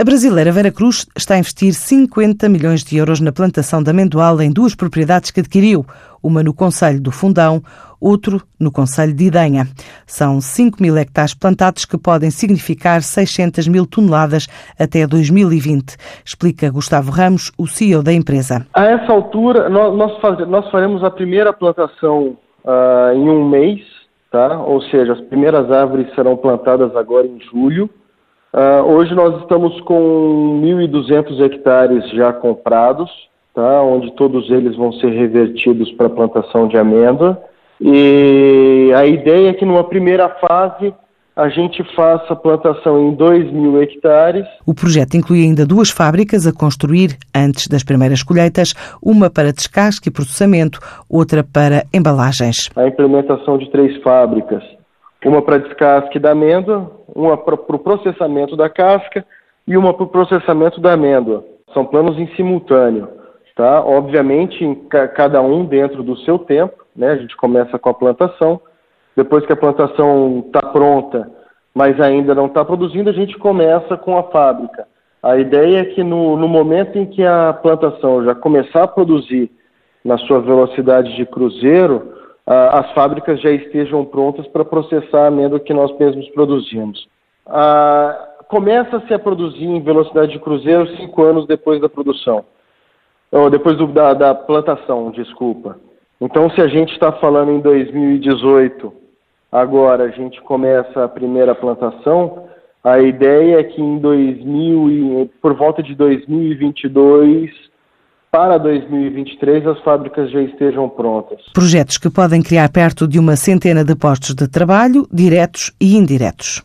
A brasileira Vera Cruz está a investir 50 milhões de euros na plantação de amendoal em duas propriedades que adquiriu, uma no Conselho do Fundão, outro no Conselho de Idenha. São 5 mil hectares plantados que podem significar 600 mil toneladas até 2020, explica Gustavo Ramos, o CEO da empresa. A essa altura, nós, nós faremos a primeira plantação uh, em um mês, tá? ou seja, as primeiras árvores serão plantadas agora em julho. Uh, hoje nós estamos com 1.200 hectares já comprados, tá? onde todos eles vão ser revertidos para plantação de amêndoa. E a ideia é que numa primeira fase a gente faça a plantação em 2 mil hectares. O projeto inclui ainda duas fábricas a construir antes das primeiras colheitas, uma para descasque e processamento, outra para embalagens. A implementação de três fábricas uma para descasque da amêndoa, uma para o processamento da casca e uma para o processamento da amêndoa. São planos em simultâneo, tá? Obviamente, cada um dentro do seu tempo, né? A gente começa com a plantação, depois que a plantação está pronta, mas ainda não está produzindo, a gente começa com a fábrica. A ideia é que no, no momento em que a plantação já começar a produzir na sua velocidade de cruzeiro, as fábricas já estejam prontas para processar a amêndoa que nós mesmos produzimos. Começa-se a produzir em velocidade de cruzeiro cinco anos depois da produção, ou depois do, da, da plantação, desculpa. Então, se a gente está falando em 2018, agora a gente começa a primeira plantação, a ideia é que em 2000 por volta de 2022 para 2023 as fábricas já estejam prontas. Projetos que podem criar perto de uma centena de postos de trabalho, diretos e indiretos.